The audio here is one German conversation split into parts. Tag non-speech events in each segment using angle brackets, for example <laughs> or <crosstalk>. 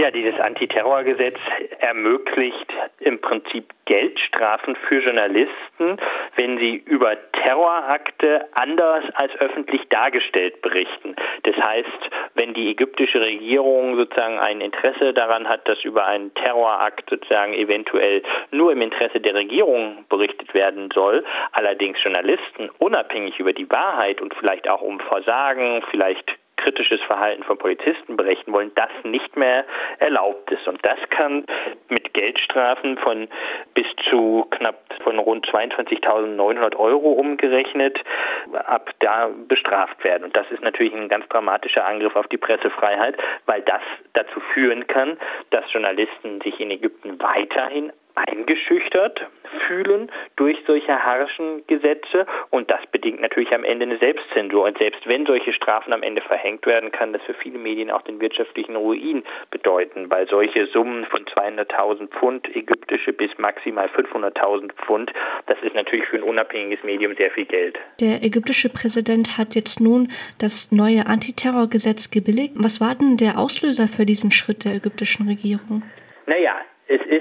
Ja, dieses Antiterrorgesetz ermöglicht im Prinzip Geldstrafen für Journalisten, wenn sie über Terrorakte anders als öffentlich dargestellt berichten. Das heißt, wenn die ägyptische Regierung sozusagen ein Interesse daran hat, dass über einen Terrorakt sozusagen eventuell nur im Interesse der Regierung berichtet werden soll, allerdings Journalisten unabhängig über die Wahrheit und vielleicht auch um Versagen, vielleicht kritisches Verhalten von Polizisten berichten wollen, das nicht mehr erlaubt ist. Und das kann mit Geldstrafen von bis zu knapp von rund 22.900 Euro umgerechnet ab da bestraft werden. Und das ist natürlich ein ganz dramatischer Angriff auf die Pressefreiheit, weil das dazu führen kann, dass Journalisten sich in Ägypten weiterhin eingeschüchtert fühlen durch solche harschen Gesetze und das bedingt natürlich am Ende eine Selbstzensur und selbst wenn solche Strafen am Ende verhängt werden, kann das für viele Medien auch den wirtschaftlichen Ruin bedeuten, weil solche Summen von 200.000 Pfund ägyptische bis maximal 500.000 Pfund, das ist natürlich für ein unabhängiges Medium sehr viel Geld. Der ägyptische Präsident hat jetzt nun das neue Antiterrorgesetz gebilligt. Was war denn der Auslöser für diesen Schritt der ägyptischen Regierung? Naja, es ist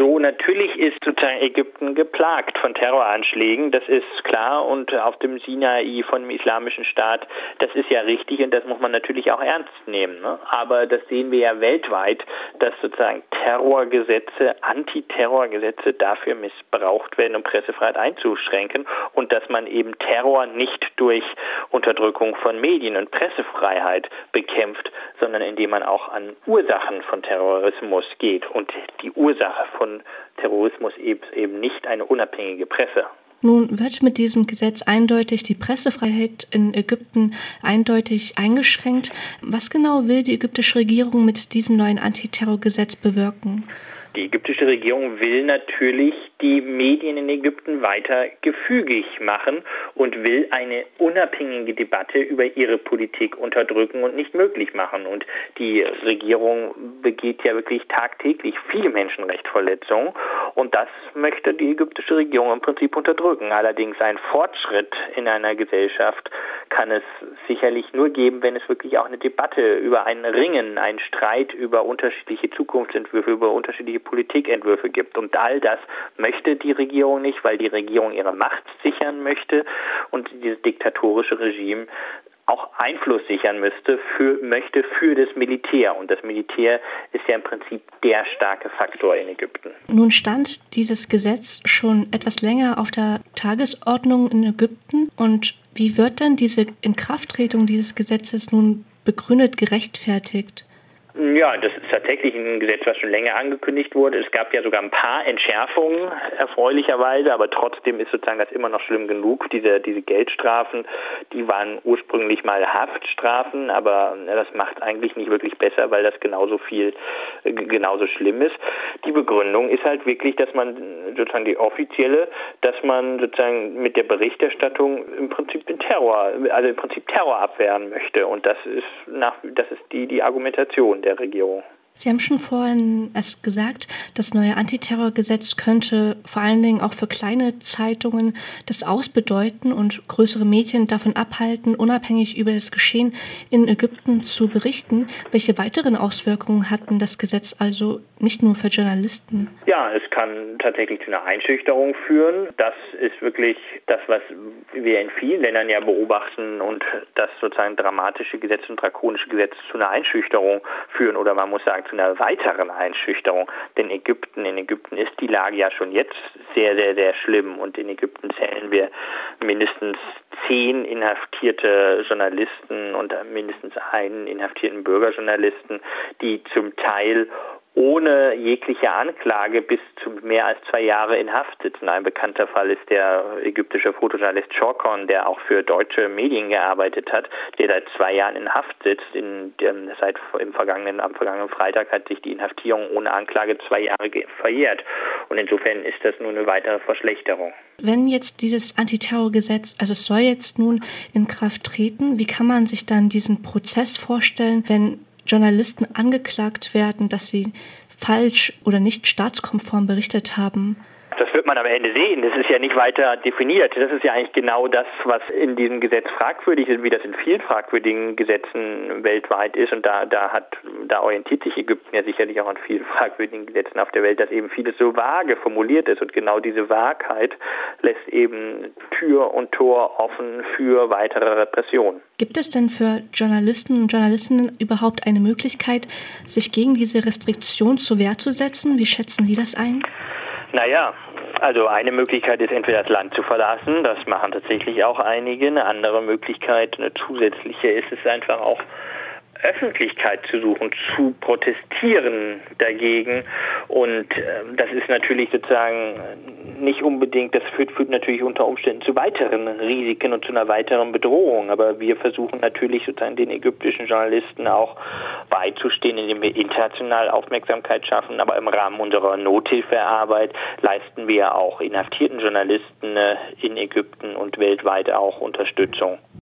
so, natürlich ist sozusagen Ägypten geplagt von Terroranschlägen, das ist klar, und auf dem Sinai von dem Islamischen Staat, das ist ja richtig und das muss man natürlich auch ernst nehmen. Ne? Aber das sehen wir ja weltweit, dass sozusagen Terrorgesetze, Antiterrorgesetze dafür missbraucht werden, um Pressefreiheit einzuschränken und dass man eben Terror nicht durch Unterdrückung von Medien und Pressefreiheit bekämpft, sondern indem man auch an Ursachen von Terrorismus geht. Und die Ursache von Terrorismus eben nicht eine unabhängige Presse. Nun wird mit diesem Gesetz eindeutig die Pressefreiheit in Ägypten eindeutig eingeschränkt. Was genau will die ägyptische Regierung mit diesem neuen Antiterrorgesetz bewirken? Die ägyptische Regierung will natürlich die Medien in Ägypten weiter gefügig machen und will eine unabhängige Debatte über ihre Politik unterdrücken und nicht möglich machen. Und die Regierung begeht ja wirklich tagtäglich viele Menschenrechtsverletzungen und das möchte die ägyptische Regierung im Prinzip unterdrücken. Allerdings ein Fortschritt in einer Gesellschaft kann es sicherlich nur geben, wenn es wirklich auch eine Debatte über ein Ringen, einen Streit über unterschiedliche Zukunftsentwürfe, über unterschiedliche Politikentwürfe gibt. Und all das möchte möchte die Regierung nicht, weil die Regierung ihre Macht sichern möchte und dieses diktatorische Regime auch Einfluss sichern müsste für, möchte für das Militär. Und das Militär ist ja im Prinzip der starke Faktor in Ägypten. Nun stand dieses Gesetz schon etwas länger auf der Tagesordnung in Ägypten. Und wie wird denn diese Inkrafttretung dieses Gesetzes nun begründet gerechtfertigt? Ja, das ist tatsächlich ein Gesetz, was schon länger angekündigt wurde. Es gab ja sogar ein paar Entschärfungen, erfreulicherweise, aber trotzdem ist sozusagen das immer noch schlimm genug. Diese, diese Geldstrafen, die waren ursprünglich mal Haftstrafen, aber das macht eigentlich nicht wirklich besser, weil das genauso viel, genauso schlimm ist. Die Begründung ist halt wirklich, dass man sozusagen die offizielle, dass man sozusagen mit der Berichterstattung im Prinzip den Terror, also im Prinzip Terror abwehren möchte. Und das ist nach, das ist die, die Argumentation der Regierung. Sie haben schon vorhin es gesagt, das neue Antiterrorgesetz könnte vor allen Dingen auch für kleine Zeitungen das Ausbedeuten und größere Medien davon abhalten, unabhängig über das Geschehen in Ägypten zu berichten. Welche weiteren Auswirkungen hatten das Gesetz also nicht nur für Journalisten? Ja, es kann tatsächlich zu einer Einschüchterung führen. Das ist wirklich das, was wir in vielen Ländern ja beobachten und dass sozusagen dramatische Gesetze und drakonische Gesetze zu einer Einschüchterung führen oder man muss sagen zu einer weiteren Einschüchterung. Denn Ägypten, in Ägypten ist die Lage ja schon jetzt sehr, sehr, sehr schlimm. Und in Ägypten zählen wir mindestens zehn inhaftierte Journalisten und mindestens einen inhaftierten Bürgerjournalisten, die zum Teil ohne jegliche Anklage bis zu mehr als zwei Jahre in Haft sitzen. Ein bekannter Fall ist der ägyptische Fotojournalist Chorkon, der auch für deutsche Medien gearbeitet hat, der seit zwei Jahren in Haft sitzt. In, dem, seit im vergangenen, am vergangenen Freitag hat sich die Inhaftierung ohne Anklage zwei Jahre verjährt. Und insofern ist das nur eine weitere Verschlechterung. Wenn jetzt dieses Antiterrorgesetz, also es soll jetzt nun in Kraft treten, wie kann man sich dann diesen Prozess vorstellen, wenn Journalisten angeklagt werden, dass sie falsch oder nicht staatskonform berichtet haben? Das wird man am Ende sehen. Das ist ja nicht weiter definiert. Das ist ja eigentlich genau das, was in diesem Gesetz fragwürdig ist, wie das in vielen fragwürdigen Gesetzen weltweit ist. Und da, da hat, da orientiert sich Ägypten ja sicherlich auch an vielen <laughs> fragwürdigen Gesetzen auf der Welt, dass eben vieles so vage formuliert ist. Und genau diese Wahrheit lässt eben Tür und Tor offen für weitere Repression. Gibt es denn für Journalisten und Journalistinnen überhaupt eine Möglichkeit, sich gegen diese Restriktion zur Wehr zu setzen? Wie schätzen Sie das ein? Naja, also eine Möglichkeit ist entweder das Land zu verlassen, das machen tatsächlich auch einige. Eine andere Möglichkeit, eine zusätzliche ist es einfach auch Öffentlichkeit zu suchen, zu protestieren dagegen. Und äh, das ist natürlich sozusagen nicht unbedingt, das führt, führt natürlich unter Umständen zu weiteren Risiken und zu einer weiteren Bedrohung. Aber wir versuchen natürlich sozusagen den ägyptischen Journalisten auch beizustehen, indem wir international Aufmerksamkeit schaffen. Aber im Rahmen unserer Nothilfearbeit leisten wir auch inhaftierten Journalisten äh, in Ägypten und weltweit auch Unterstützung.